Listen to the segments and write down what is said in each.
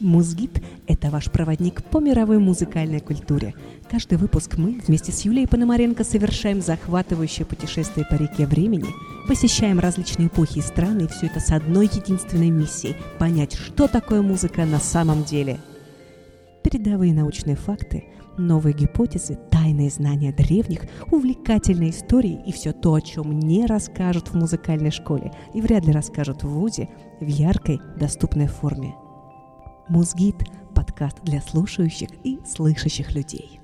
Музгид – это ваш проводник по мировой музыкальной культуре. Каждый выпуск мы вместе с Юлией Пономаренко совершаем захватывающее путешествие по реке времени, посещаем различные эпохи и страны, и все это с одной единственной миссией – понять, что такое музыка на самом деле. Передовые научные факты, новые гипотезы, тайные знания древних, увлекательные истории и все то, о чем не расскажут в музыкальной школе и вряд ли расскажут в ВУЗе в яркой, доступной форме – Музгид – подкаст для слушающих и слышащих людей.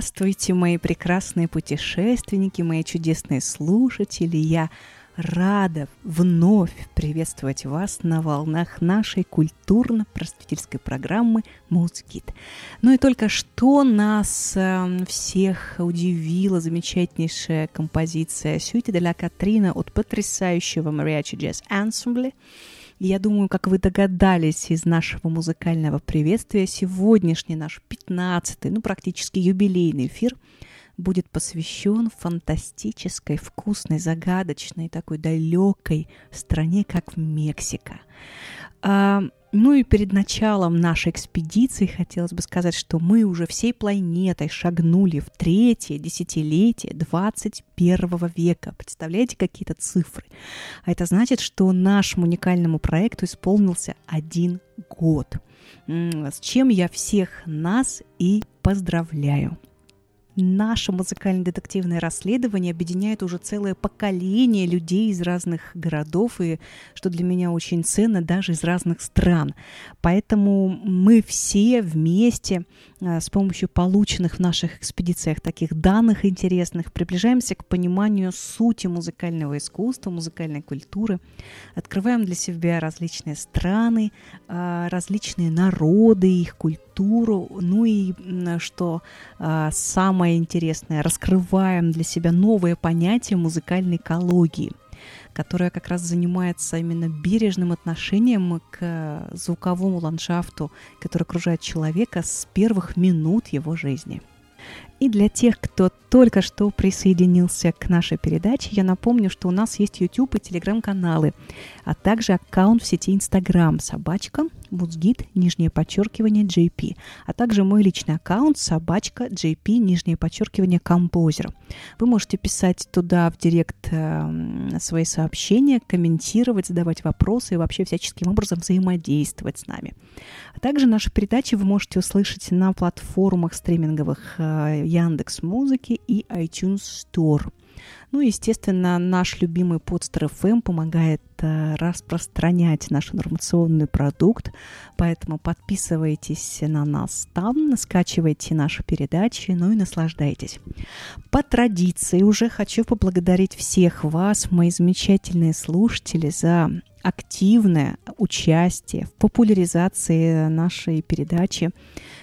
Здравствуйте, мои прекрасные путешественники, мои чудесные слушатели. Я рада вновь приветствовать вас на волнах нашей культурно-просветительской программы «Музгид». Ну и только что нас э, всех удивила замечательнейшая композиция «Сюйте де ла Катрина» от потрясающего Мариачи Джаз Ансамбля – я думаю, как вы догадались из нашего музыкального приветствия, сегодняшний наш 15-й, ну практически юбилейный эфир будет посвящен фантастической, вкусной, загадочной, такой далекой стране, как Мексика. Ну и перед началом нашей экспедиции хотелось бы сказать, что мы уже всей планетой шагнули в третье десятилетие 21 века. Представляете, какие-то цифры? А это значит, что нашему уникальному проекту исполнился один год. С чем я всех нас и поздравляю. Наше музыкально-детективное расследование объединяет уже целое поколение людей из разных городов и, что для меня очень ценно, даже из разных стран. Поэтому мы все вместе а, с помощью полученных в наших экспедициях таких данных интересных приближаемся к пониманию сути музыкального искусства, музыкальной культуры, открываем для себя различные страны, а, различные народы, их культуру, ну и что а, самое интересное, раскрываем для себя новое понятие музыкальной экологии, которая как раз занимается именно бережным отношением к звуковому ландшафту, который окружает человека с первых минут его жизни. И для тех, кто только что присоединился к нашей передаче, я напомню, что у нас есть YouTube и Telegram-каналы, а также аккаунт в сети Instagram собачка Музгид, нижнее подчеркивание JP, а также мой личный аккаунт собачка JP, нижнее подчеркивание композер. Вы можете писать туда в директ э, свои сообщения, комментировать, задавать вопросы и вообще всяческим образом взаимодействовать с нами. А также наши передачи вы можете услышать на платформах стриминговых э, Яндекс Музыки и iTunes Store. Ну, естественно, наш любимый подстер FM помогает э, распространять наш информационный продукт, поэтому подписывайтесь на нас там, скачивайте наши передачи, ну и наслаждайтесь. По традиции уже хочу поблагодарить всех вас, мои замечательные слушатели, за активное участие в популяризации нашей передачи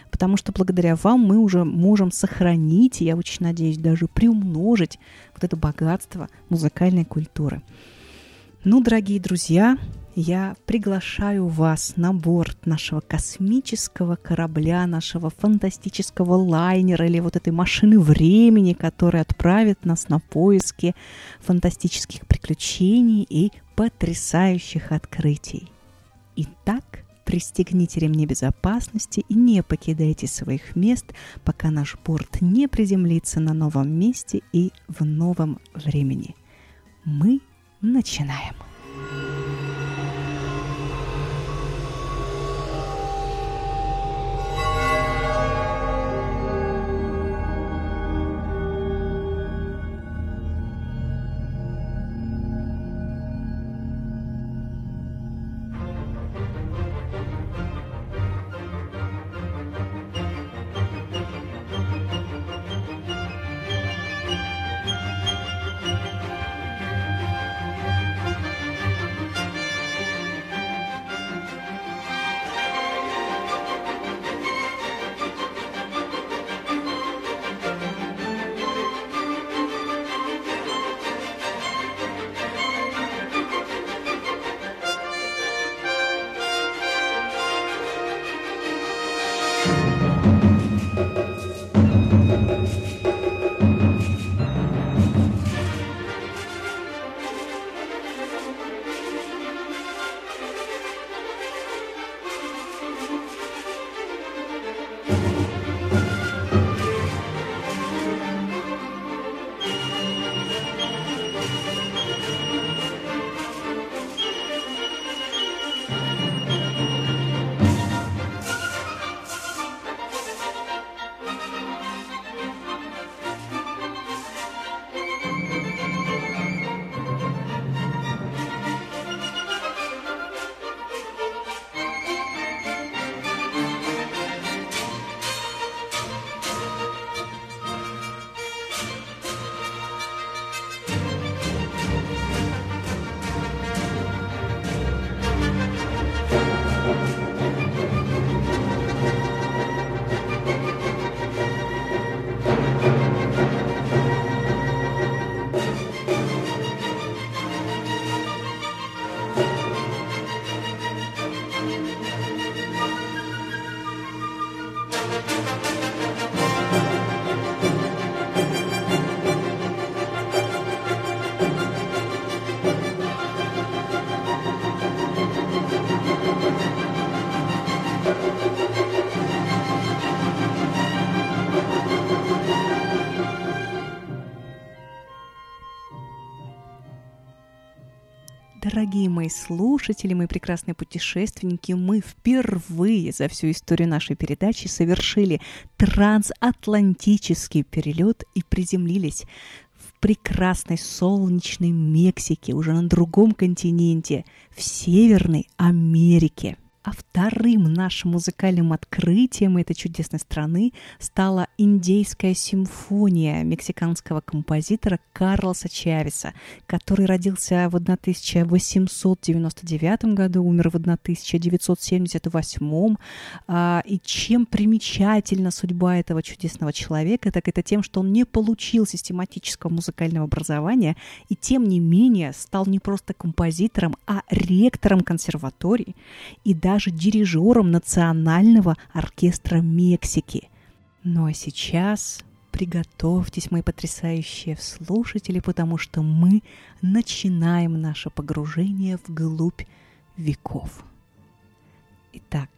потому что благодаря вам мы уже можем сохранить, и я очень надеюсь, даже приумножить вот это богатство музыкальной культуры. Ну, дорогие друзья, я приглашаю вас на борт нашего космического корабля, нашего фантастического лайнера или вот этой машины времени, которая отправит нас на поиски фантастических приключений и потрясающих открытий. Итак, Пристегните ремни безопасности и не покидайте своих мест, пока наш борт не приземлится на новом месте и в новом времени. Мы начинаем. Дорогие мои слушатели, мои прекрасные путешественники, мы впервые за всю историю нашей передачи совершили трансатлантический перелет и приземлились в прекрасной солнечной Мексике, уже на другом континенте, в Северной Америке. А вторым нашим музыкальным открытием этой чудесной страны стала индейская симфония мексиканского композитора Карлоса Чавеса, который родился в 1899 году, умер в 1978. А, и чем примечательна судьба этого чудесного человека, так это тем, что он не получил систематического музыкального образования и тем не менее стал не просто композитором, а ректором консерватории и даже даже дирижером Национального оркестра Мексики. Ну а сейчас приготовьтесь, мои потрясающие слушатели, потому что мы начинаем наше погружение вглубь веков. Итак,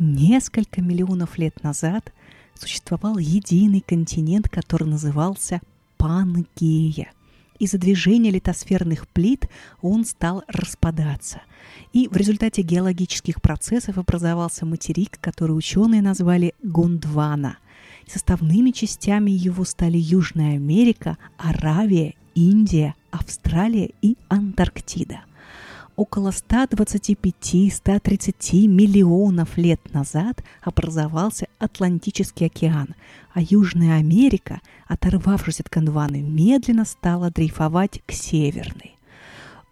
несколько миллионов лет назад существовал единый континент, который назывался Пангея. Из-за движения литосферных плит он стал распадаться – и в результате геологических процессов образовался материк, который ученые назвали Гондвана. Составными частями его стали Южная Америка, Аравия Индия, Австралия и Антарктида. Около 125-130 миллионов лет назад образовался Атлантический океан, а Южная Америка, оторвавшись от Гондваны, медленно стала дрейфовать к Северной.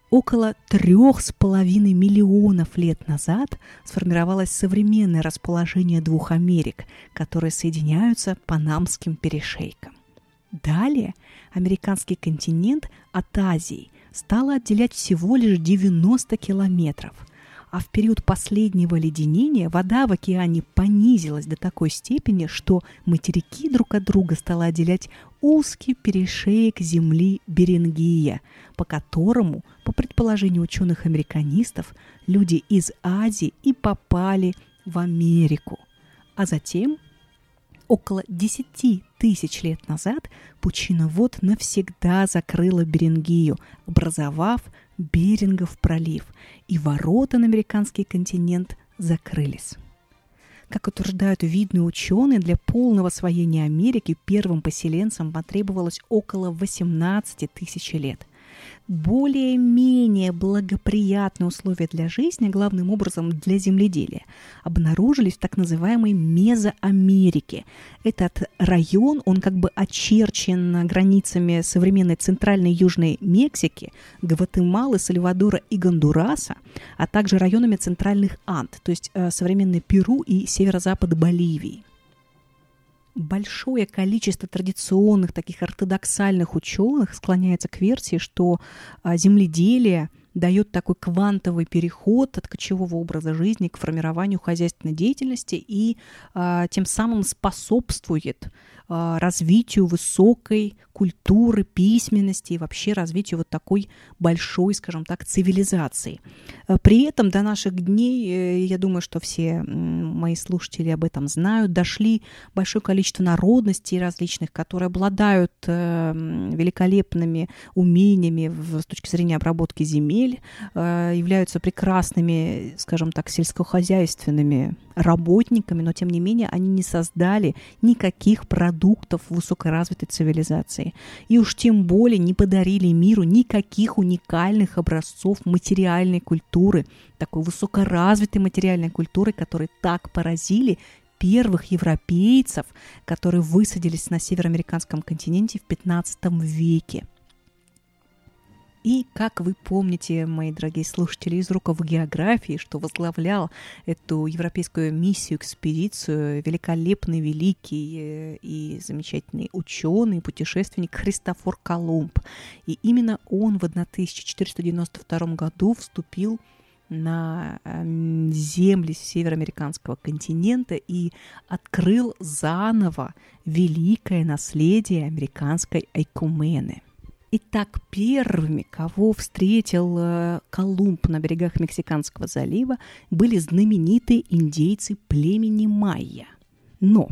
Около трех с половиной миллионов лет назад сформировалось современное расположение двух Америк, которые соединяются Панамским перешейком. Далее американский континент от Азии стало отделять всего лишь 90 километров – а в период последнего леденения вода в океане понизилась до такой степени, что материки друг от друга стало отделять узкий перешеек земли Берингия, по которому, по предположению ученых-американистов, люди из Азии и попали в Америку. А затем около 10 тысяч лет назад пучина вод навсегда закрыла Берингию, образовав Берингов пролив, и ворота на американский континент закрылись. Как утверждают видные ученые, для полного освоения Америки первым поселенцам потребовалось около 18 тысяч лет – более-менее благоприятные условия для жизни, главным образом для земледелия, обнаружились в так называемой Мезоамерике. Этот район, он как бы очерчен границами современной центральной и южной Мексики, Гватемалы, Сальвадора и Гондураса, а также районами центральных Анд, то есть э, современной Перу и северо-запад Боливии большое количество традиционных таких ортодоксальных ученых склоняется к версии, что а, земледелие дает такой квантовый переход от кочевого образа жизни к формированию хозяйственной деятельности и а, тем самым способствует развитию высокой культуры, письменности и вообще развитию вот такой большой, скажем так, цивилизации. А, при этом до наших дней, э, я думаю, что все мои слушатели об этом знают, дошли большое количество народностей различных, которые обладают э, великолепными умениями с точки зрения обработки земель, э, являются прекрасными, скажем так, сельскохозяйственными работниками, но тем не менее они не создали никаких продуктов высокоразвитой цивилизации. И уж тем более не подарили миру никаких уникальных образцов материальной культуры, такой высокоразвитой материальной культуры, которые так поразили первых европейцев, которые высадились на североамериканском континенте в 15 веке. И, как вы помните, мои дорогие слушатели, из уроков географии, что возглавлял эту европейскую миссию, экспедицию, великолепный, великий э, и замечательный ученый, путешественник Христофор Колумб. И именно он в 1492 году вступил на эм, земли североамериканского континента и открыл заново великое наследие американской айкумены. Итак, первыми, кого встретил э, Колумб на берегах Мексиканского залива, были знаменитые индейцы племени майя. Но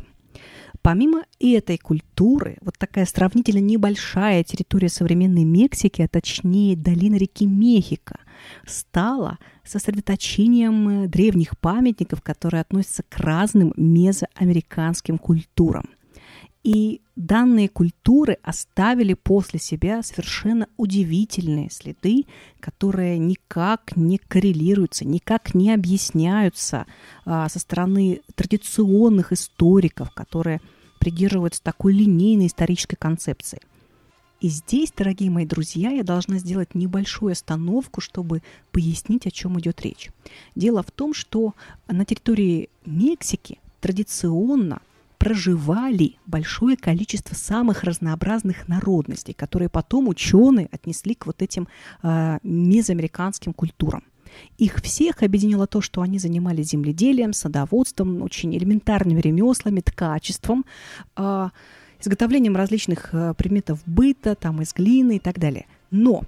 Помимо этой культуры, вот такая сравнительно небольшая территория современной Мексики, а точнее долина реки Мехико, стала сосредоточением э, древних памятников, которые относятся к разным мезоамериканским культурам. И данные культуры оставили после себя совершенно удивительные следы, которые никак не коррелируются, никак не объясняются а, со стороны традиционных историков, которые придерживаются такой линейной исторической концепции. И здесь, дорогие мои друзья, я должна сделать небольшую остановку, чтобы пояснить, о чем идет речь. Дело в том, что на территории Мексики традиционно проживали большое количество самых разнообразных народностей, которые потом ученые отнесли к вот этим э, мезоамериканским культурам. Их всех объединило то, что они занимались земледелием, садоводством, очень элементарными ремеслами, ткачеством, э, изготовлением различных э, предметов быта, там из глины и так далее. Но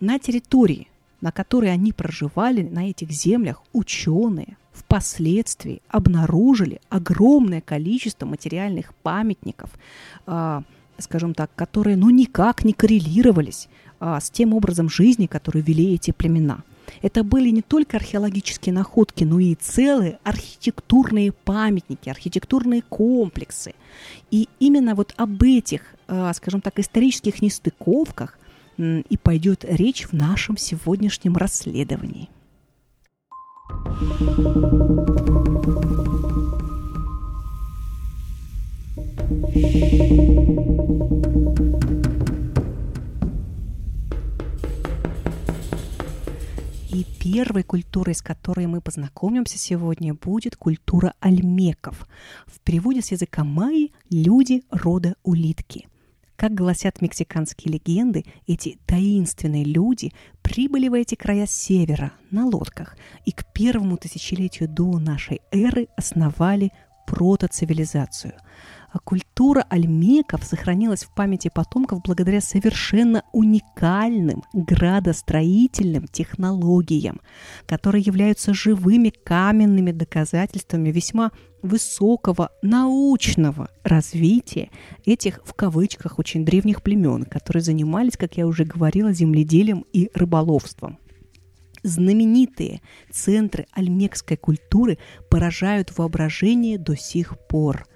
на территории, на которой они проживали, на этих землях, ученые, впоследствии обнаружили огромное количество материальных памятников, э, скажем так, которые ну никак не коррелировались э, с тем образом жизни, который вели эти племена. Это были не только археологические находки, но и целые архитектурные памятники, архитектурные комплексы. И именно вот об этих, э, скажем так, исторических нестыковках и пойдет речь в нашем сегодняшнем расследовании. И первой культурой, с которой мы познакомимся сегодня, будет культура альмеков. В переводе с языка майи «люди рода улитки». Как гласят мексиканские легенды, эти таинственные люди прибыли в эти края с севера на лодках и к первому тысячелетию до нашей эры основали протоцивилизацию – культура альмеков сохранилась в памяти потомков благодаря совершенно уникальным градостроительным технологиям, которые являются живыми каменными доказательствами весьма высокого научного развития этих, в кавычках, очень древних племен, которые занимались, как я уже говорила, земледелием и рыболовством. Знаменитые центры альмекской культуры поражают воображение до сих пор.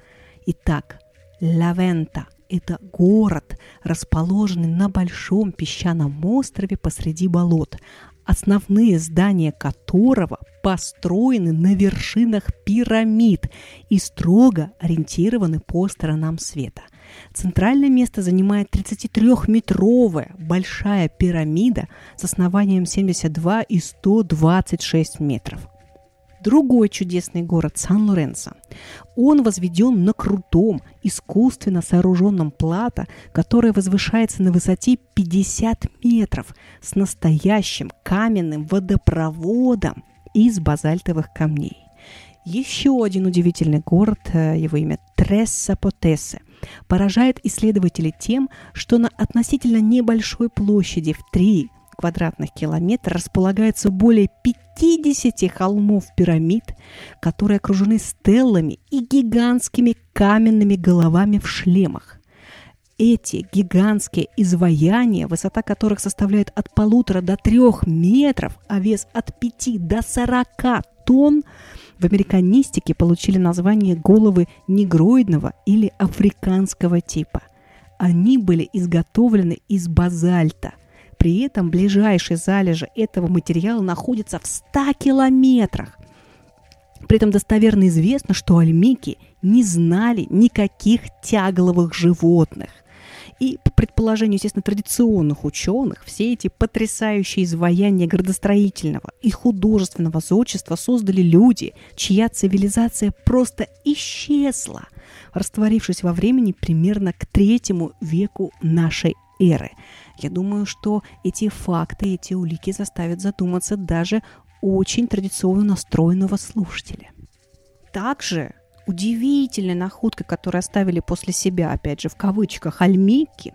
Итак, Лавента – это город, расположенный на большом песчаном острове посреди болот, основные здания которого построены на вершинах пирамид и строго ориентированы по сторонам света. Центральное место занимает 33-метровая большая пирамида с основанием 72 и 126 метров – другой чудесный город Сан-Лоренцо. Он возведен на крутом, искусственно сооруженном плато, которое возвышается на высоте 50 метров с настоящим каменным водопроводом из базальтовых камней. Еще один удивительный город, э, его имя Тресса Потесе, поражает исследователей тем, что на относительно небольшой площади в 3 квадратных километра располагается более 50 холмов-пирамид, которые окружены стеллами и гигантскими каменными головами в шлемах. Эти гигантские изваяния, высота которых составляет от полутора до трех метров, а вес от пяти до сорока тонн, в американистике получили название головы негроидного или африканского типа. Они были изготовлены из базальта – при этом ближайшие залежи этого материала находятся в 100 километрах. При этом достоверно известно, что альмики не знали никаких тягловых животных. И по предположению, естественно, традиционных ученых, все эти потрясающие изваяния градостроительного и художественного зодчества создали люди, чья цивилизация просто исчезла, растворившись во времени примерно к третьему веку нашей эры – я думаю, что эти факты, эти улики заставят задуматься даже очень традиционно настроенного слушателя. Также удивительной находкой, которую оставили после себя, опять же, в кавычках, альмейки,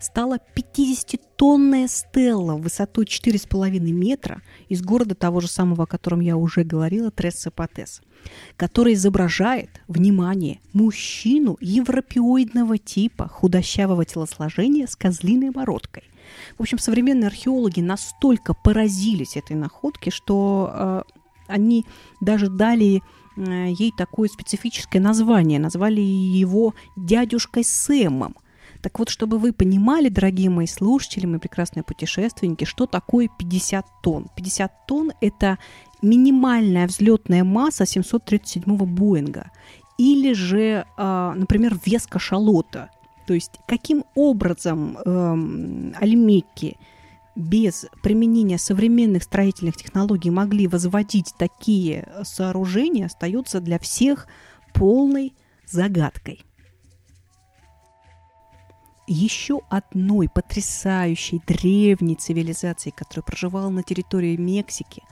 стала 50-тонная стелла высотой 4,5 метра из города того же самого, о котором я уже говорила, Тресса-Патес, изображает, внимание, мужчину европеоидного типа, худощавого телосложения с козлиной бородкой. В общем, современные археологи настолько поразились этой находке, что э, они даже дали э, ей такое специфическое название, назвали его дядюшкой Сэмом – так вот, чтобы вы понимали, дорогие мои слушатели, мои прекрасные путешественники, что такое 50 тонн. 50 тонн – это минимальная взлетная масса 737-го Боинга. Или же, а, например, вес кашалота. То есть, каким образом эм, альмеки без применения современных строительных технологий могли возводить такие сооружения, остается для всех полной загадкой еще одной потрясающей древней цивилизацией, которая проживала на территории Мексики,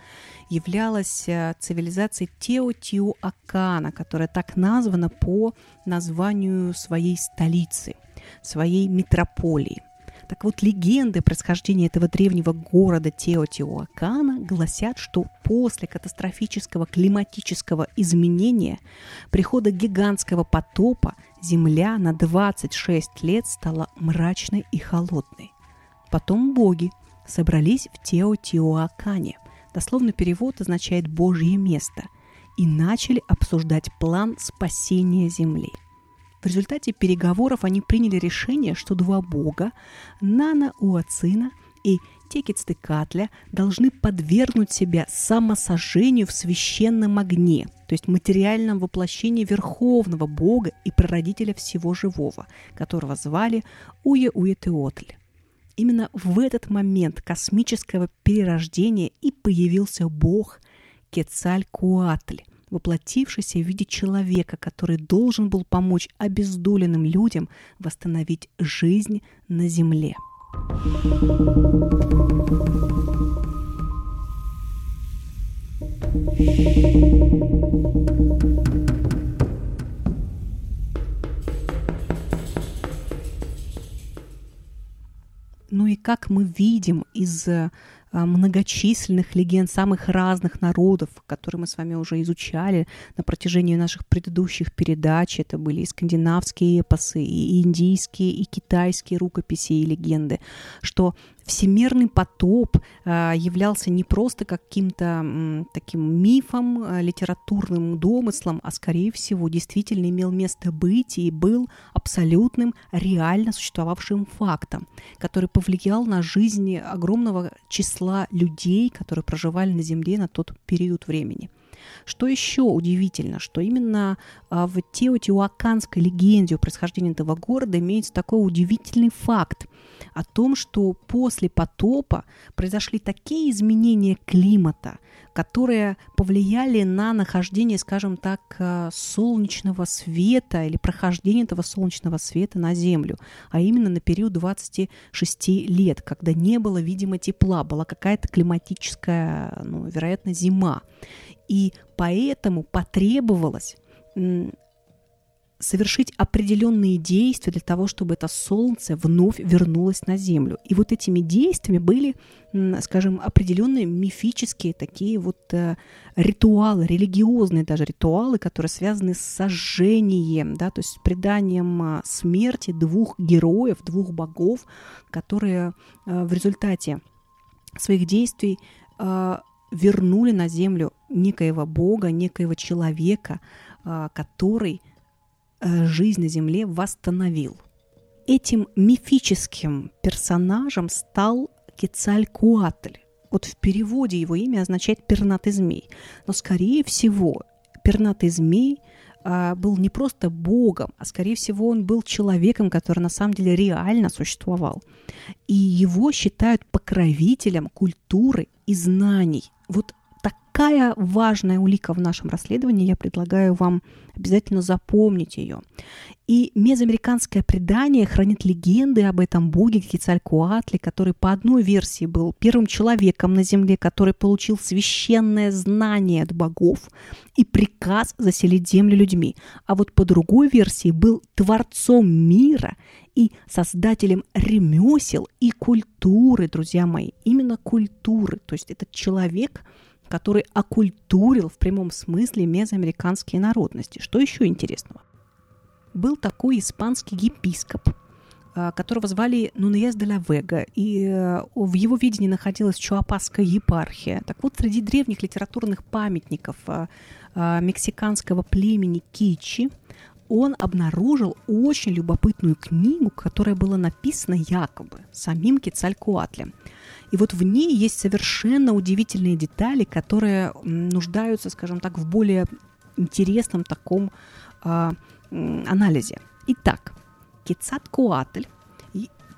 являлась э, цивилизацией Теотиуакана, которая так названа по названию своей столицы, своей метрополии – так вот, легенды происхождения этого древнего города Теотиуакана гласят, что после катастрофического климатического изменения, прихода гигантского потопа, Земля на 26 лет стала мрачной и холодной. Потом боги собрались в Теотиуакане. Дословный перевод означает «божье место» и начали обсуждать план спасения Земли – В результате переговоров они приняли решение, что два бога, Нана Уацина и Текицтекатля, должны подвергнуть себя самосожжению в священном огне, то есть материальном воплощении Верховного Бога и прародителя всего живого, которого звали Уе Уетеотль. Именно в этот момент космического перерождения и появился Бог Кецалькуатль, воплотившийся в виде человека, который должен был помочь обездоленным людям восстановить жизнь на Земле. Ну и как мы видим из а, многочисленных легенд самых разных народов, которые мы с вами уже изучали на протяжении наших предыдущих передач. Это были и скандинавские эпосы, и индийские, и китайские рукописи и легенды, что всемирный потоп а, являлся не просто каким-то таким мифом, а, литературным домыслом, а скорее всего действительно имел место быть и был абсолютным, реально существовавшим фактом, который повлиял на жизнь огромного числа людей, которые проживали на Земле на тот период времени. Что еще удивительно, что именно а, в теотиуаканской легенде о происхождении этого города имеется такой удивительный факт о том, что после потопа произошли такие изменения климата, которые повлияли на нахождение, скажем так, а, солнечного света или прохождение этого солнечного света на Землю, а именно на период 26 лет, когда не было, видимо, тепла, была какая-то климатическая, ну, вероятно, зима. И поэтому потребовалось совершить определенные действия для того, чтобы это солнце вновь вернулось на Землю. И вот этими действиями были, скажем, определенные мифические такие вот э, ритуалы, религиозные даже ритуалы, которые связаны с сожжением, да, то есть с преданием а, смерти двух героев, двух богов, которые э, в результате своих действий э, вернули на землю некоего Бога, некоего человека, а, который э, жизнь на земле восстановил. Этим мифическим персонажем стал Кецалькуатль. Вот в переводе его имя означает «пернатый змей». Но, скорее всего, пернатый змей а, был не просто богом, а скорее всего он был человеком, который на самом деле реально существовал. И его считают покровителем культуры и знаний. Вот такая важная улика в нашем расследовании, я предлагаю вам обязательно запомнить ее. И мезоамериканское предание хранит легенды об этом боге Кицалькуатле, который по одной версии был первым человеком на земле, который получил священное знание от богов и приказ заселить землю людьми. А вот по другой версии был творцом мира и создателем ремесел и культуры, друзья мои. Именно культуры. То есть этот человек – который оккультурил в прямом смысле мезоамериканские народности. Что еще интересного? Был такой испанский епископ, а, которого звали Нуньес де ла Вега, и э, в его видении находилась Чуапасская епархия. Так вот, среди древних литературных памятников а, а, мексиканского племени Кичи он обнаружил очень любопытную книгу, которая была написана якобы самим Кецалькуатлем. И вот в ней есть совершенно удивительные детали, которые нуждаются, скажем так, в более интересном таком э, анализе. Итак, Кецаткуатль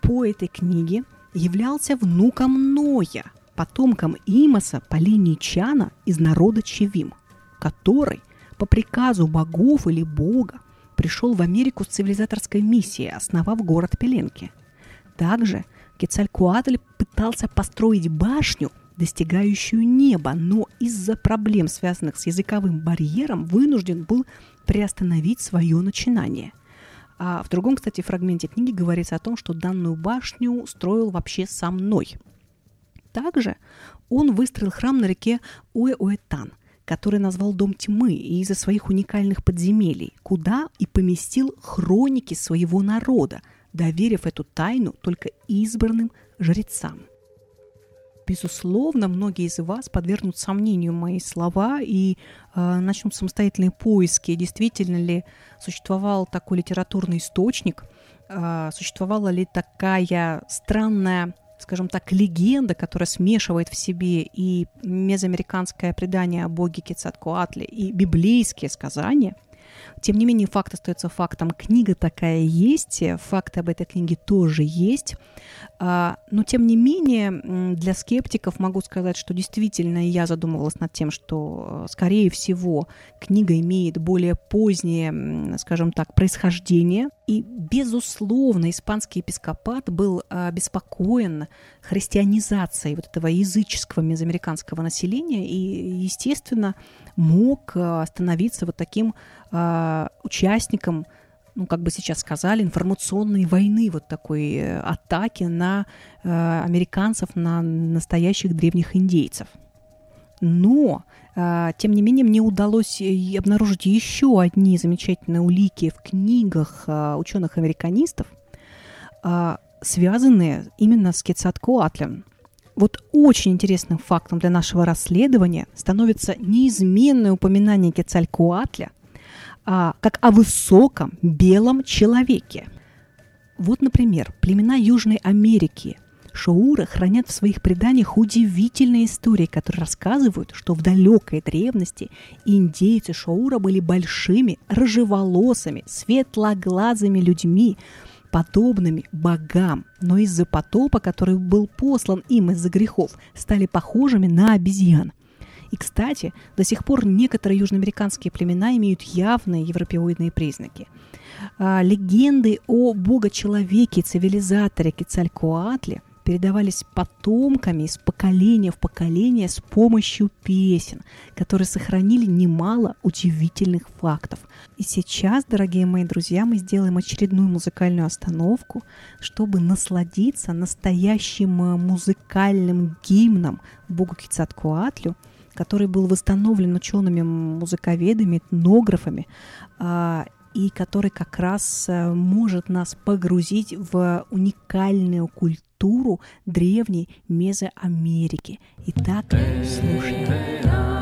по этой книге являлся внуком Ноя, потомком Имаса по линии Чана из народа Чевим, который по приказу богов или бога пришел в Америку с цивилизаторской миссией, основав город Пеленки. Также Кецалькуатль пытался построить башню, достигающую неба, но из-за проблем, связанных с языковым барьером, вынужден был приостановить свое начинание. А в другом, кстати, фрагменте книги говорится о том, что данную башню строил вообще сам Ной. Также он выстроил храм на реке Уэ-Уэтан, который назвал Дом Тьмы из-за своих уникальных подземелий, куда и поместил хроники своего народа – доверив эту тайну только избранным жрецам. безусловно, многие из вас подвергнут сомнению мои слова и э, начнут самостоятельные поиски, действительно ли существовал такой литературный источник, э, существовала ли такая странная скажем так, легенда, которая смешивает в себе и мезоамериканское предание о боге Кецаткуатле, и библейские сказания – тем не менее, факт остается фактом. Книга такая есть, факты об этой книге тоже есть. А, но, тем не менее, для скептиков могу сказать, что действительно я задумывалась над тем, что, скорее всего, книга имеет более позднее, скажем так, происхождение. И, безусловно, испанский епископат был обеспокоен христианизацией вот этого языческого мезоамериканского населения и, естественно, мог становиться вот таким э, участником, ну, как бы сейчас сказали, информационной войны, вот такой э, атаки на э, американцев, на настоящих древних индейцев. Но, э, тем не менее, мне удалось обнаружить еще одни замечательные улики в книгах э, ученых-американистов, э, связанные именно с Кецаткоатлем. Вот очень интересным фактом для нашего расследования становится неизменное упоминание Кецалькуатля а, как о высоком белом человеке. Вот, например, племена Южной Америки. Шоура хранят в своих преданиях удивительные истории, которые рассказывают, что в далекой древности индейцы Шоура были большими, рыжеволосыми, светлоглазыми людьми, подобными богам, но из-за потопа, который был послан им из-за грехов, стали похожими на обезьян – и, кстати, до сих пор некоторые южноамериканские племена имеют явные европеоидные признаки. А, легенды о бога-человеке, цивилизаторе Кецалькоатле передавались потомками из поколения в поколение с помощью песен, которые сохранили немало удивительных фактов. И сейчас, дорогие мои друзья, мы сделаем очередную музыкальную остановку, чтобы насладиться настоящим э, музыкальным гимном Богу Кицаткуатлю – который был восстановлен учеными музыковедами, этнографами, а, и который как раз э, может нас погрузить в уникальную культуру древней Мезоамерики. Итак, слушаем.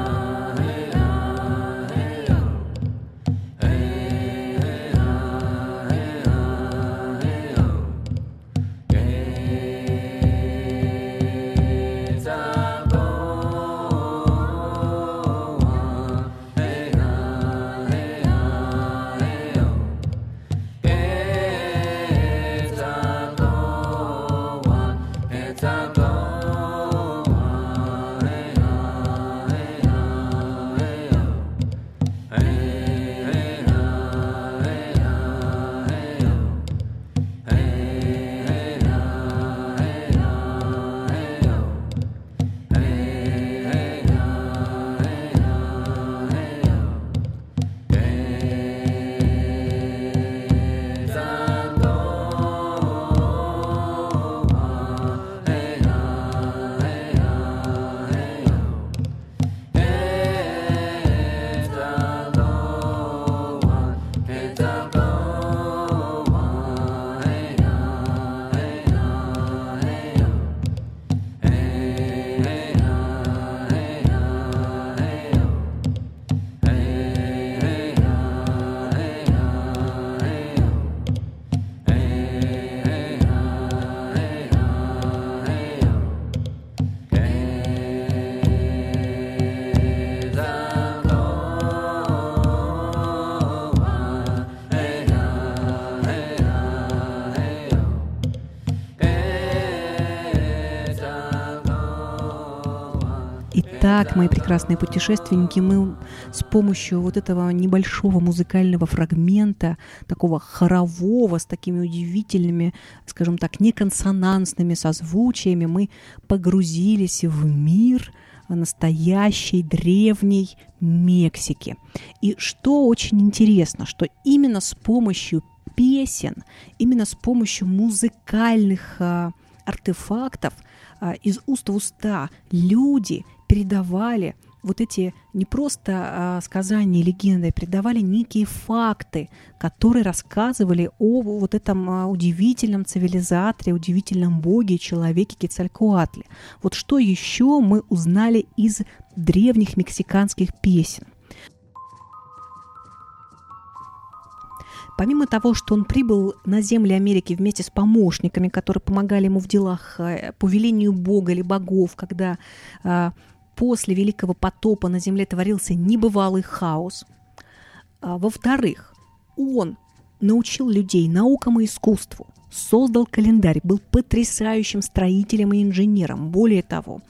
Итак, мои прекрасные путешественники, мы с помощью вот этого небольшого музыкального фрагмента, такого хорового, с такими удивительными, скажем так, неконсонансными созвучиями, мы погрузились в мир настоящей древней Мексики. И что очень интересно, что именно с помощью песен, именно с помощью музыкальных а, артефактов а, из уст в уста люди передавали вот эти не просто э, сказания, легенды, передавали некие факты, которые рассказывали о вот этом э, удивительном цивилизаторе, удивительном боге, человеке Кецалькоатле. Вот что еще мы узнали из древних мексиканских песен? Помимо того, что он прибыл на земли Америки вместе с помощниками, которые помогали ему в делах э, по велению Бога или богов, когда э, после Великого потопа на земле творился небывалый хаос. А, во-вторых, он научил людей наукам и искусству, создал календарь, был потрясающим строителем и инженером. Более того,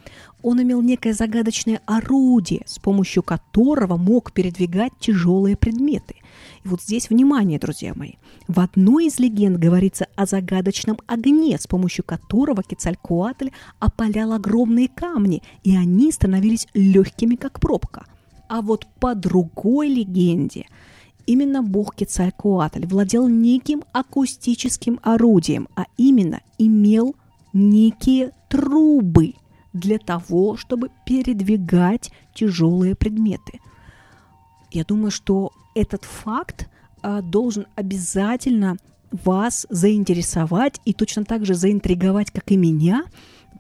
он имел некое загадочное орудие, с помощью которого мог передвигать тяжелые предметы. И вот здесь внимание, друзья мои. В одной из легенд говорится о загадочном огне, с помощью которого Кецалькоатль опалял огромные камни, и они становились легкими, как пробка. А вот по другой легенде именно бог Кецалькоатль владел неким акустическим орудием, а именно имел некие трубы для того, чтобы передвигать тяжелые предметы. Я думаю, что этот факт а, должен обязательно вас заинтересовать и точно так же заинтриговать, как и меня,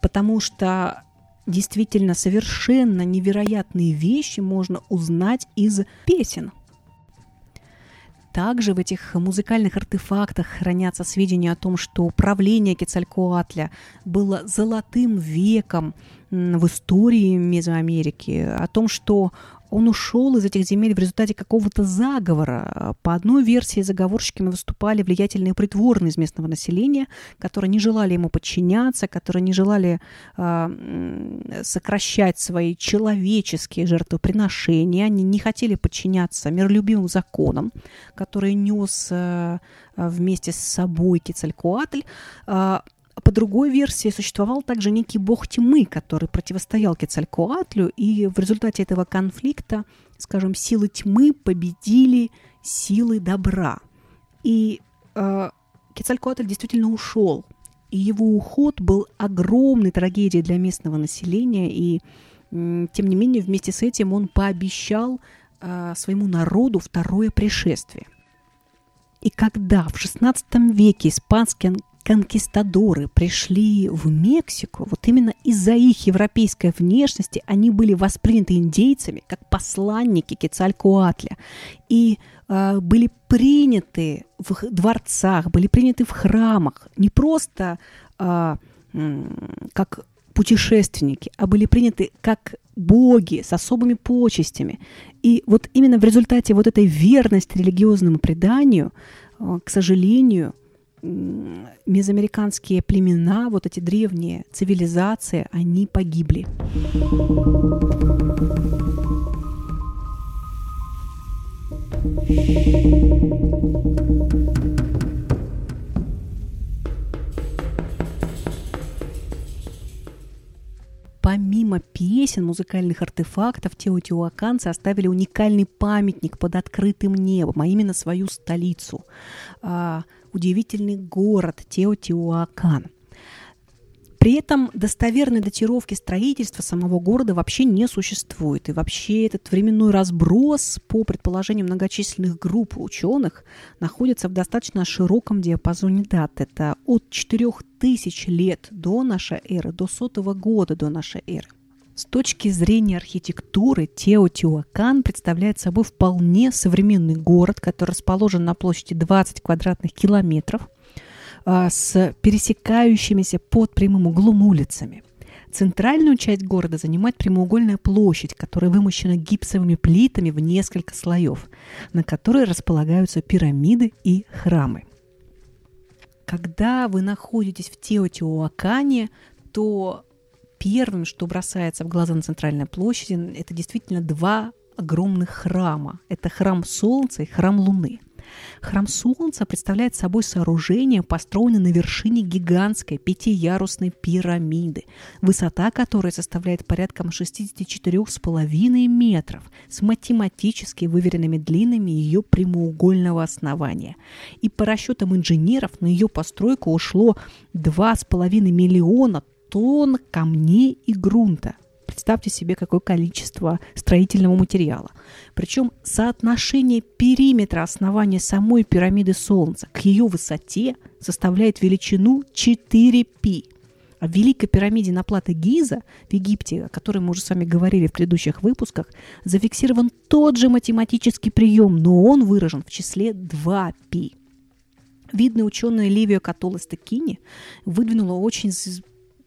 потому что действительно совершенно невероятные вещи можно узнать из песен. Также в этих музыкальных артефактах хранятся сведения о том, что правление Кецалькоатля было золотым веком в истории Мезоамерики, о том, что он ушел из этих земель в результате какого-то заговора. По одной версии заговорщиками выступали влиятельные притворные из местного населения, которые не желали ему подчиняться, которые не желали э, сокращать свои человеческие жертвоприношения, они не хотели подчиняться миролюбивым законам, которые нес э, вместе с собой Кицалькуатль. Э, по другой версии существовал также некий бог тьмы, который противостоял Кецалькоатлю, и в результате этого конфликта, скажем, силы тьмы победили силы добра. И э, Кецалькоатль действительно ушел, и его уход был огромной трагедией для местного населения, и э, тем не менее вместе с этим он пообещал э, своему народу второе пришествие. И когда в XVI веке испанский конкистадоры пришли в Мексику, вот именно из-за их европейской внешности они были восприняты индейцами как посланники Кецалькоатля и э, были приняты в дворцах, были приняты в храмах не просто э, как путешественники, а были приняты как боги с особыми почестями. И вот именно в результате вот этой верности религиозному преданию, э, к сожалению, мезоамериканские племена, вот эти древние цивилизации, они погибли. Помимо песен, музыкальных артефактов, теотиуаканцы оставили уникальный памятник под открытым небом, а именно свою столицу а, удивительный город Теотиуакан. При этом достоверной датировки строительства самого города вообще не существует. И вообще этот временной разброс, по предположению многочисленных групп ученых, находится в достаточно широком диапазоне дат. Это от 4000 лет до нашей эры до сотого года до нашей эры. С точки зрения архитектуры, Теотиуакан представляет собой вполне современный город, который расположен на площади 20 квадратных километров а, с пересекающимися под прямым углом улицами. Центральную часть города занимает прямоугольная площадь, которая вымощена гипсовыми плитами в несколько слоев, на которой располагаются пирамиды и храмы. Когда вы находитесь в Теотиуакане, то первым, что бросается в глаза на центральной площади, это действительно два огромных храма. Это храм Солнца и храм Луны. Храм Солнца представляет собой сооружение, построенное на вершине гигантской пятиярусной пирамиды, высота которой составляет порядка 64,5 метров с математически выверенными длинами ее прямоугольного основания. И по расчетам инженеров на ее постройку ушло 2,5 миллиона тонн камней и грунта. Представьте себе, какое количество строительного материала. Причем соотношение периметра основания самой пирамиды Солнца к ее высоте составляет величину 4π. А в Великой пирамиде на плато Гиза в Египте, о которой мы уже с вами говорили в предыдущих выпусках, зафиксирован тот же математический прием, но он выражен в числе 2π. Видный ученый Ливио Катола Стекини выдвинула очень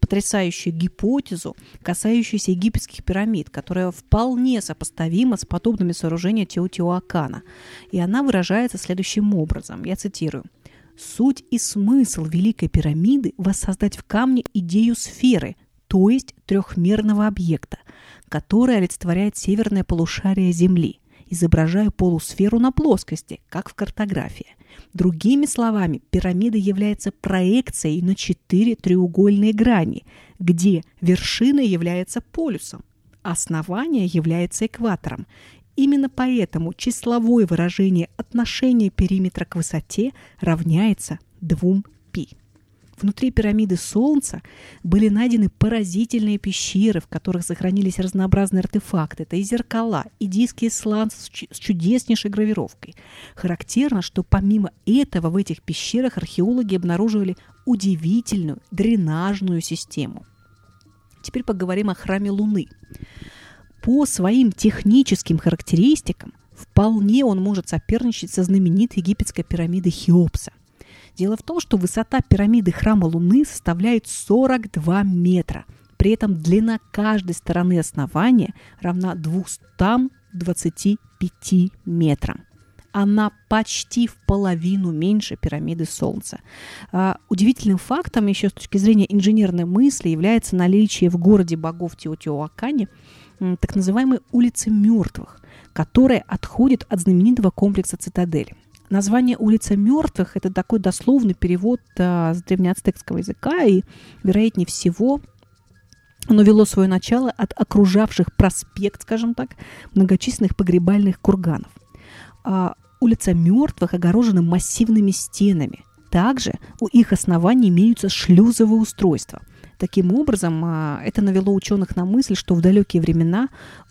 потрясающую гипотезу, касающуюся египетских пирамид, которая вполне сопоставима с подобными сооружениями Теотиуакана. И она выражается следующим образом. Я цитирую. Суть и смысл Великой пирамиды – воссоздать в камне идею сферы, то есть трехмерного объекта, который олицетворяет северное полушарие Земли, изображая полусферу на плоскости, как в картографии. Другими словами, пирамида является проекцией на четыре треугольные грани, где вершина является полюсом, основание является экватором. Именно поэтому числовое выражение отношения периметра к высоте равняется 2π. Внутри пирамиды Солнца были найдены поразительные пещеры, в которых сохранились разнообразные артефакты. Это и зеркала, и диски сланца с чудеснейшей гравировкой. Характерно, что помимо этого в этих пещерах археологи обнаруживали удивительную дренажную систему. Теперь поговорим о храме Луны. По своим техническим характеристикам вполне он может соперничать со знаменитой египетской пирамидой Хеопса. Дело в том, что высота пирамиды храма Луны составляет 42 метра. При этом длина каждой стороны основания равна 225 метрам. Она почти в половину меньше пирамиды Солнца. А, удивительным фактом еще с точки зрения инженерной мысли является наличие в городе богов Теотиуакане так называемой улицы мертвых, которая отходит от знаменитого комплекса цитадели. Название «Улица мертвых» – это такой дословный перевод а, с древнеацтекского языка, и, вероятнее всего, оно вело свое начало от окружавших проспект, скажем так, многочисленных погребальных курганов. А, улица мертвых огорожена массивными стенами. Также у их оснований имеются шлюзовые устройства. Таким образом, а, это навело ученых на мысль, что в далекие времена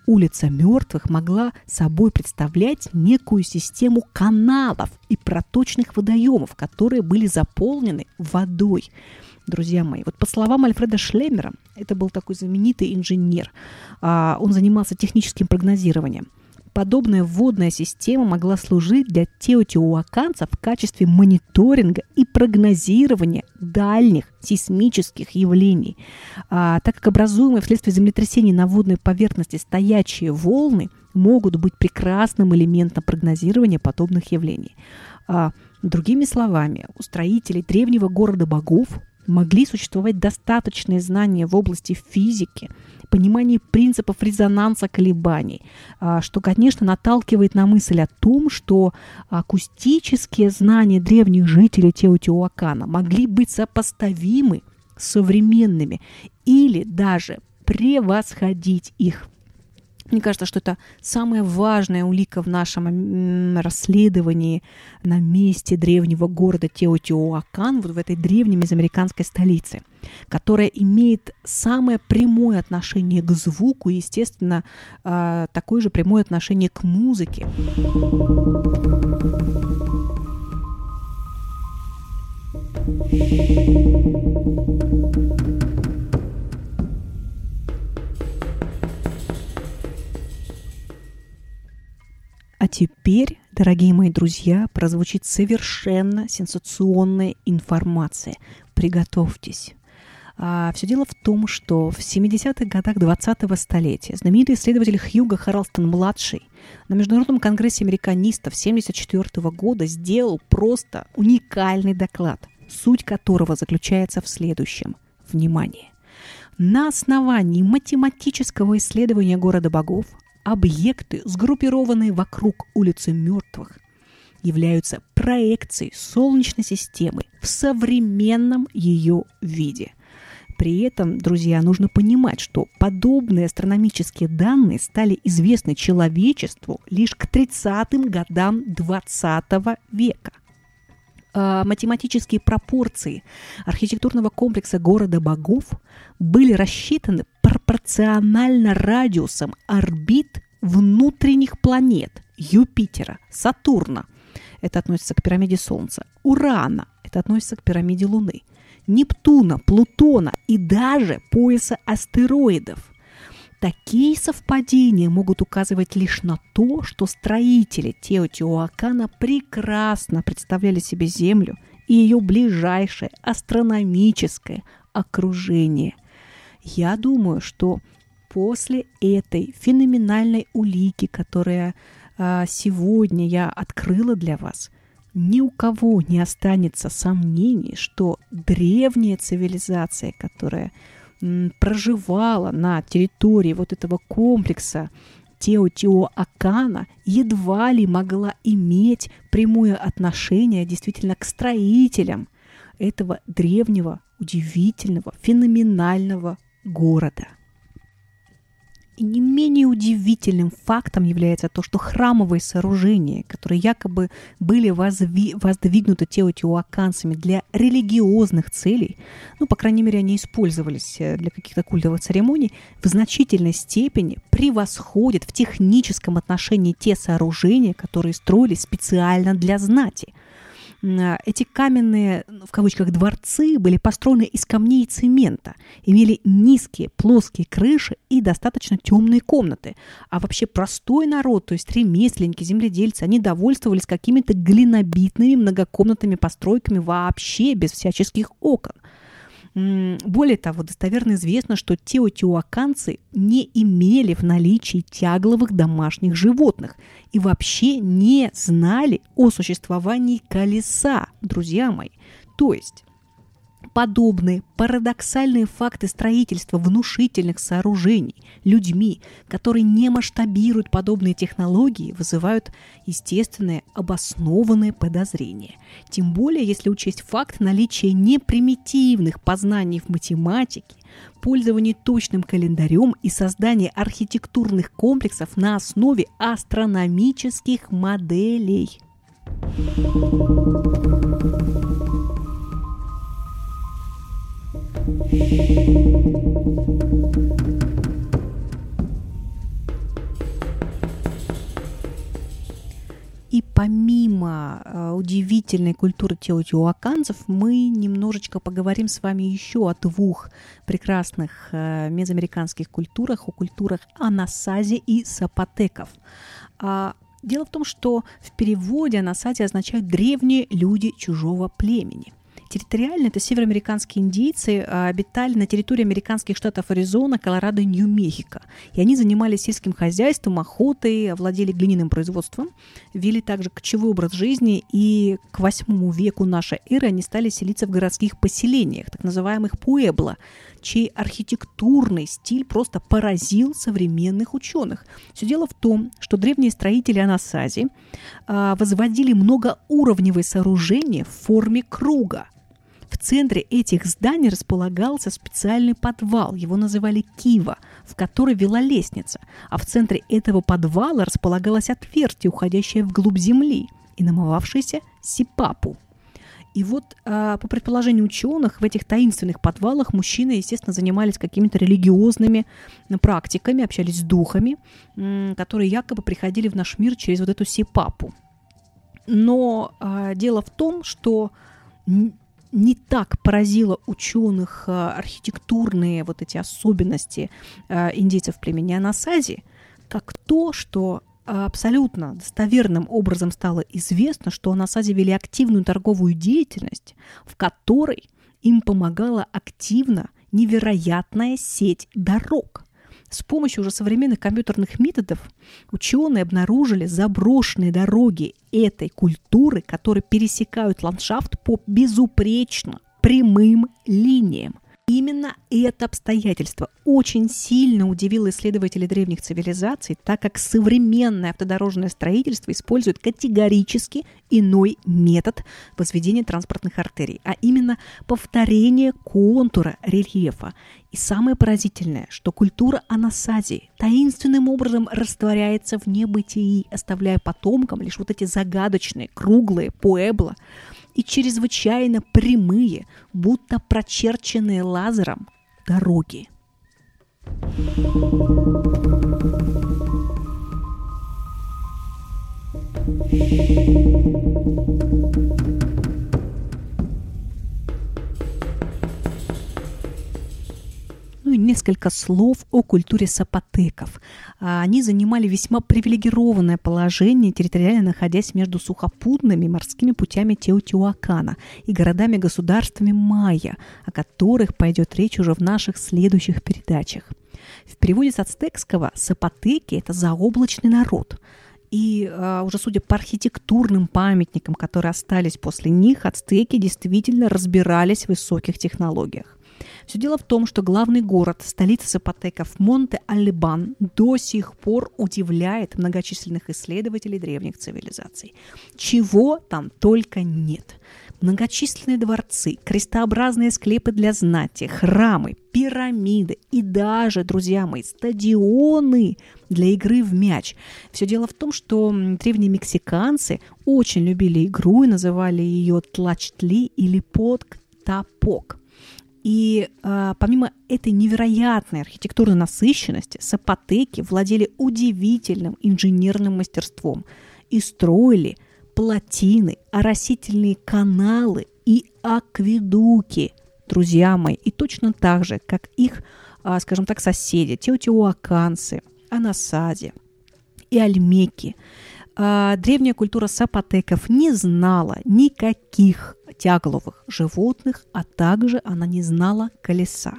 улица мертвых могла собой представлять некую систему каналов и проточных водоемов, которые были заполнены водой. Друзья мои, вот по словам Альфреда Шлемера, это был такой знаменитый инженер, а, он занимался техническим прогнозированием – подобная вводная система могла служить для теотиуаканцев в качестве мониторинга и прогнозирования дальних сейсмических явлений, а, так как образуемые вследствие землетрясений на водной поверхности стоячие волны могут быть прекрасным элементом прогнозирования подобных явлений. А, другими словами, у строителей древнего города богов могли существовать достаточные знания в области физики – понимании принципов резонанса колебаний, а, что, конечно, наталкивает на мысль о том, что акустические знания древних жителей Теотиуакана могли быть сопоставимы с современными или даже превосходить их. Мне кажется, что это самая важная улика в нашем расследовании на месте древнего города Теотиуакан, вот в этой древней мезоамериканской столице, которая имеет самое прямое отношение к звуку и, естественно, а, такое же прямое отношение к музыке. А теперь, дорогие мои друзья, прозвучит совершенно сенсационная информация. Приготовьтесь. А, все дело в том, что в 70-х годах 20-го столетия знаменитый исследователь Хьюго Харлстон-младший на Международном конгрессе американистов 1974 года сделал просто уникальный доклад, суть которого заключается в следующем. Внимание! На основании математического исследования города богов объекты, сгруппированные вокруг улицы мертвых, являются проекцией Солнечной системы в современном ее виде. При этом, друзья, нужно понимать, что подобные астрономические данные стали известны человечеству лишь к 30-м годам 20 века. А математические пропорции архитектурного комплекса города богов были рассчитаны пропорционально радиусам орбит внутренних планет Юпитера, Сатурна, это относится к пирамиде Солнца, Урана, это относится к пирамиде Луны, Нептуна, Плутона и даже пояса астероидов – Такие совпадения могут указывать лишь на то, что строители Теотиуакана прекрасно представляли себе Землю и ее ближайшее астрономическое окружение. Я думаю, что после этой феноменальной улики, которая а, сегодня я открыла для вас, ни у кого не останется сомнений, что древняя цивилизация, которая проживала на территории вот этого комплекса Теотиоакана едва ли могла иметь прямое отношение действительно к строителям этого древнего, удивительного, феноменального города. И не менее удивительным фактом является то, что храмовые сооружения, которые якобы были воздвигнуты теотиуаканцами для религиозных целей, ну, по крайней мере, они использовались э, для каких-то культовых церемоний, в значительной степени превосходят в техническом отношении те сооружения, которые строились специально для знати – эти каменные, ну, в кавычках, дворцы были построены из камней и цемента, имели низкие плоские крыши и достаточно темные комнаты. А вообще простой народ, то есть ремесленники, земледельцы, они довольствовались какими-то глинобитными многокомнатными постройками вообще без всяческих окон – более того, достоверно известно, что теотиуаканцы не имели в наличии тягловых домашних животных и вообще не знали о существовании колеса, друзья мои. То есть подобные парадоксальные факты строительства внушительных сооружений людьми, которые не масштабируют подобные технологии, вызывают естественные обоснованные подозрения. Тем более, если учесть факт наличия непримитивных познаний в математике, пользования точным календарем и создания архитектурных комплексов на основе астрономических моделей. И помимо э, удивительной культуры теотиуаканцев, мы немножечко поговорим с вами еще о двух прекрасных э, мезоамериканских культурах, о культурах анасази и сапотеков. А, дело в том, что в переводе анасази означают «древние люди чужого племени». Территориально это североамериканские индейцы а, обитали на территории американских штатов Аризона, Колорадо и Нью-Мехико. И они занимались сельским хозяйством, охотой, владели глиняным производством, вели также кочевой образ жизни, и к восьмому веку нашей эры они стали селиться в городских поселениях, так называемых пуэбло, чей архитектурный стиль просто поразил современных ученых. Все дело в том, что древние строители Анасази а, возводили многоуровневые сооружения в форме круга – в центре этих зданий располагался специальный подвал, его называли Кива, в который вела лестница, а в центре этого подвала располагалось отверстие, уходящее вглубь земли и намывавшееся Сипапу. И вот, а, по предположению ученых, в этих таинственных подвалах мужчины, естественно, занимались какими-то религиозными практиками, общались с духами, которые якобы приходили в наш мир через вот эту сипапу. Но а, дело в том, что не так поразило ученых э, архитектурные вот эти особенности э, индейцев племени Анасази, как то, что абсолютно достоверным образом стало известно, что Анасази вели активную торговую деятельность, в которой им помогала активно невероятная сеть дорог. С помощью уже современных компьютерных методов ученые обнаружили заброшенные дороги этой культуры, которые пересекают ландшафт по безупречно прямым линиям – Именно это обстоятельство очень сильно удивило исследователей древних цивилизаций, так как современное автодорожное строительство использует категорически иной метод возведения транспортных артерий, а именно повторение контура рельефа. И самое поразительное, что культура анасазии таинственным образом растворяется в небытии, оставляя потомкам лишь вот эти загадочные, круглые пуэбла, и чрезвычайно прямые, будто прочерченные лазером, дороги. Ну и несколько слов о культуре сапотеков. А, они занимали весьма привилегированное положение, территориально находясь между сухопутными морскими путями Теотиуакана и городами-государствами майя, о которых пойдет речь уже в наших следующих передачах. В переводе с ацтекского «сапотеки» — это «заоблачный народ». И э, уже судя по архитектурным памятникам, которые остались после них, ацтеки действительно разбирались в высоких технологиях. Все дело в том, что главный город, столица сапотеков Монте-Алибан до сих пор удивляет многочисленных исследователей древних цивилизаций. Чего там только нет. Многочисленные дворцы, крестообразные склепы для знати, храмы, пирамиды и даже, друзья мои, стадионы для игры в мяч. Все дело в том, что древние мексиканцы очень любили игру и называли ее тлачтли или подк-тапок. И э, помимо этой невероятной архитектурной насыщенности, сапотеки владели удивительным инженерным мастерством и строили плотины, оросительные каналы и акведуки, друзья мои. И точно так же, как их, э, скажем так, соседи, теотиуаканцы, анасади и альмеки, древняя культура сапотеков не знала никаких тягловых животных, а также она не знала колеса.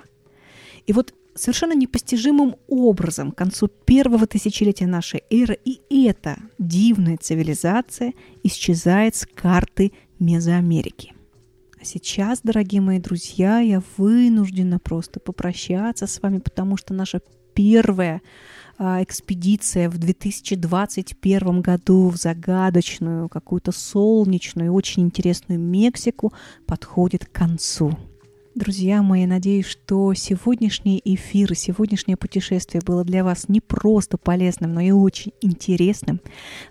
И вот совершенно непостижимым образом к концу первого тысячелетия нашей эры и эта дивная цивилизация исчезает с карты Мезоамерики. А сейчас, дорогие мои друзья, я вынуждена просто попрощаться с вами, потому что наша первая а, экспедиция в 2021 году в загадочную, какую-то солнечную, очень интересную Мексику подходит к концу. Друзья мои, надеюсь, что сегодняшний эфир, сегодняшнее путешествие было для вас не просто полезным, но и очень интересным.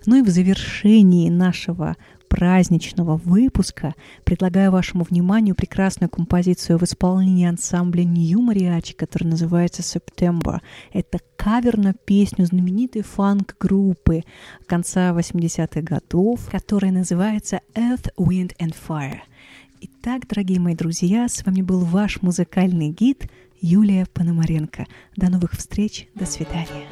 Ну и в завершении нашего праздничного выпуска предлагаю вашему вниманию прекрасную композицию в исполнении ансамбля New Mariachi, которая называется September. Это кавер на песню знаменитой фанк-группы конца 80-х годов, которая называется Earth, Wind and Fire. Итак, дорогие мои друзья, с вами был ваш музыкальный гид Юлия Пономаренко. До новых встреч, до свидания.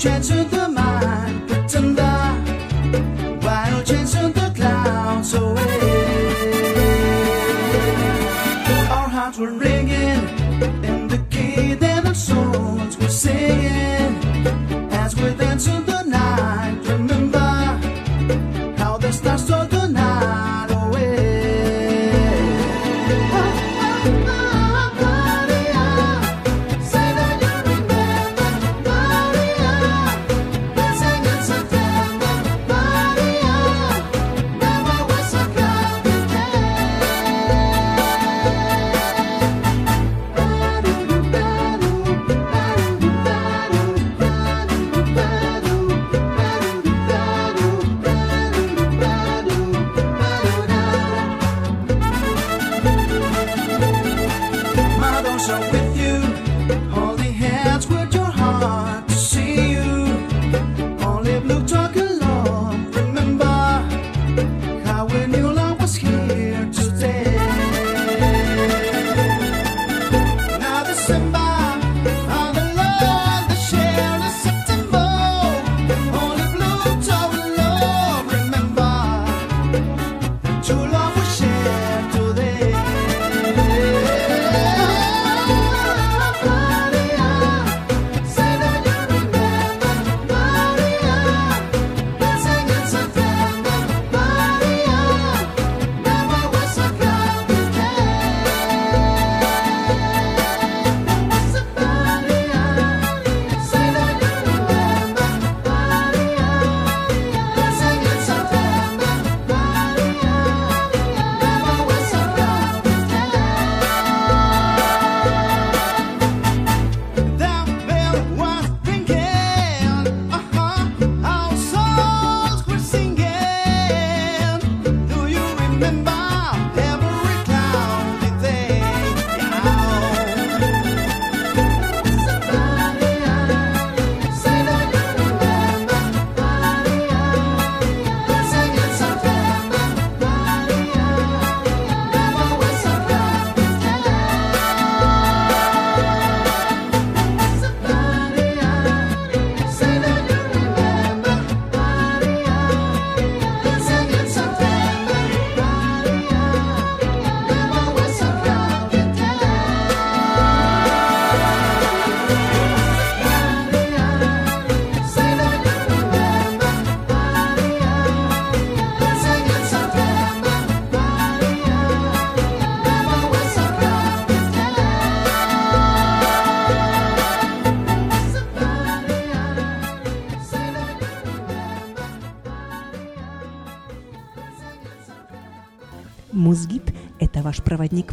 Chance of the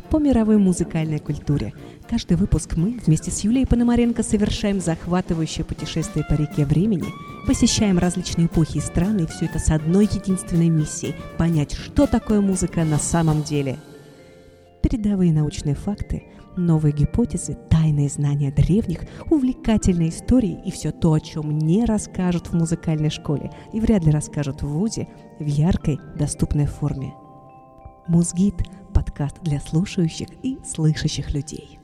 по мировой музыкальной культуре. Каждый выпуск мы вместе с Юлией Пономаренко совершаем захватывающее путешествие по реке времени, посещаем различные эпохи и страны, и все это с одной единственной миссией – понять, что такое музыка на самом деле. Передовые научные факты – новые гипотезы, тайные знания древних, увлекательные истории и все то, о чем не расскажут в музыкальной школе и вряд ли расскажут в ВУЗе в яркой, доступной форме. Музгид – подкаст для слушающих и слышащих людей.